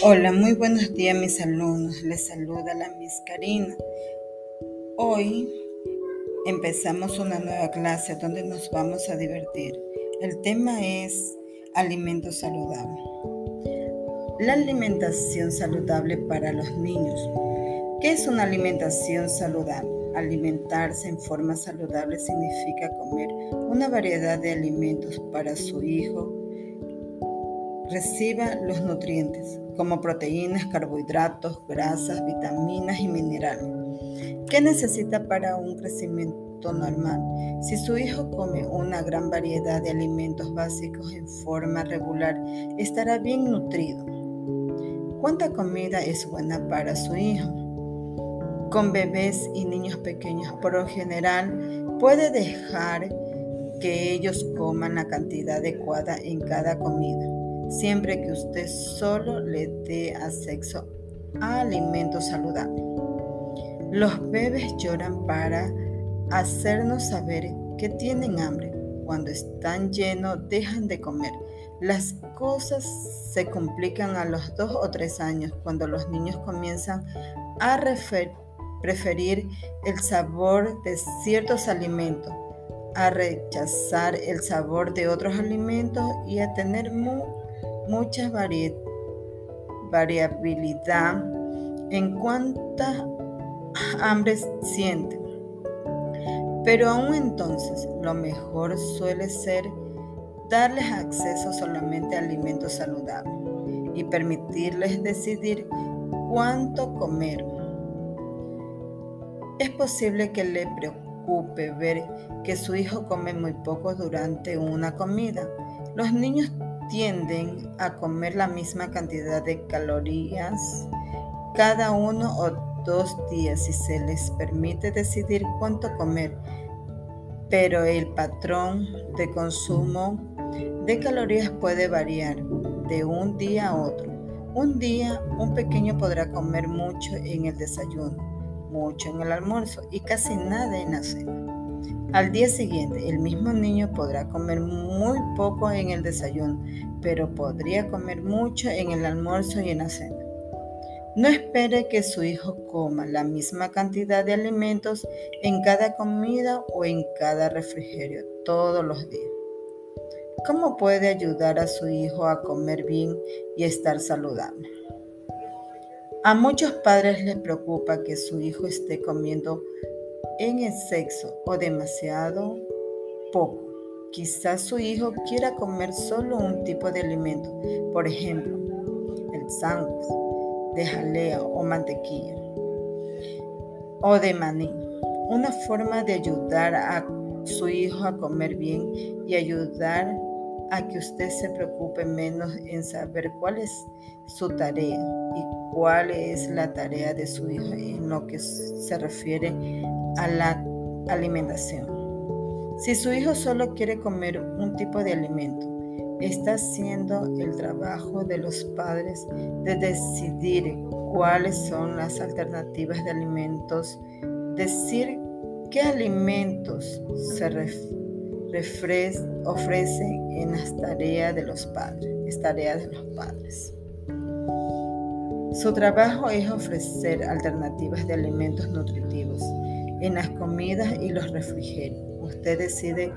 Hola, muy buenos días mis alumnos. Les saluda la Miss Karina. Hoy empezamos una nueva clase donde nos vamos a divertir. El tema es alimento saludable. La alimentación saludable para los niños. ¿Qué es una alimentación saludable? Alimentarse en forma saludable significa comer una variedad de alimentos para su hijo reciba los nutrientes como proteínas, carbohidratos, grasas, vitaminas y minerales. ¿Qué necesita para un crecimiento normal? Si su hijo come una gran variedad de alimentos básicos en forma regular, estará bien nutrido. ¿Cuánta comida es buena para su hijo? Con bebés y niños pequeños, por lo general, puede dejar que ellos coman la cantidad adecuada en cada comida siempre que usted solo le dé acceso a alimentos saludables. Los bebés lloran para hacernos saber que tienen hambre. Cuando están llenos dejan de comer. Las cosas se complican a los dos o tres años cuando los niños comienzan a preferir el sabor de ciertos alimentos, a rechazar el sabor de otros alimentos y a tener muy mucha variabilidad en cuánta hambre sienten. Pero aún entonces, lo mejor suele ser darles acceso solamente a alimentos saludables y permitirles decidir cuánto comer. Es posible que le preocupe ver que su hijo come muy poco durante una comida. Los niños tienden a comer la misma cantidad de calorías cada uno o dos días y se les permite decidir cuánto comer, pero el patrón de consumo de calorías puede variar de un día a otro. Un día un pequeño podrá comer mucho en el desayuno, mucho en el almuerzo y casi nada en la cena. Al día siguiente, el mismo niño podrá comer muy poco en el desayuno, pero podría comer mucho en el almuerzo y en la cena. No espere que su hijo coma la misma cantidad de alimentos en cada comida o en cada refrigerio todos los días. ¿Cómo puede ayudar a su hijo a comer bien y estar saludable? A muchos padres les preocupa que su hijo esté comiendo en exceso o demasiado poco. Quizás su hijo quiera comer solo un tipo de alimento, por ejemplo, el sándwich de jalea o mantequilla o de maní. Una forma de ayudar a su hijo a comer bien y ayudar a que usted se preocupe menos en saber cuál es su tarea y cuál es la tarea de su hijo en lo que se refiere a la alimentación. Si su hijo solo quiere comer un tipo de alimento, está haciendo el trabajo de los padres de decidir cuáles son las alternativas de alimentos, decir qué alimentos se ofrecen en las tareas de los padres, tareas de los padres. Su trabajo es ofrecer alternativas de alimentos nutritivos en las comidas y los refrigerios. Usted decide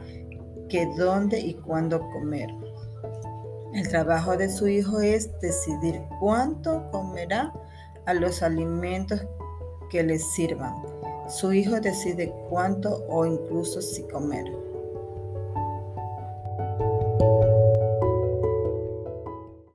qué, dónde y cuándo comer. El trabajo de su hijo es decidir cuánto comerá a los alimentos que le sirvan. Su hijo decide cuánto o incluso si comer.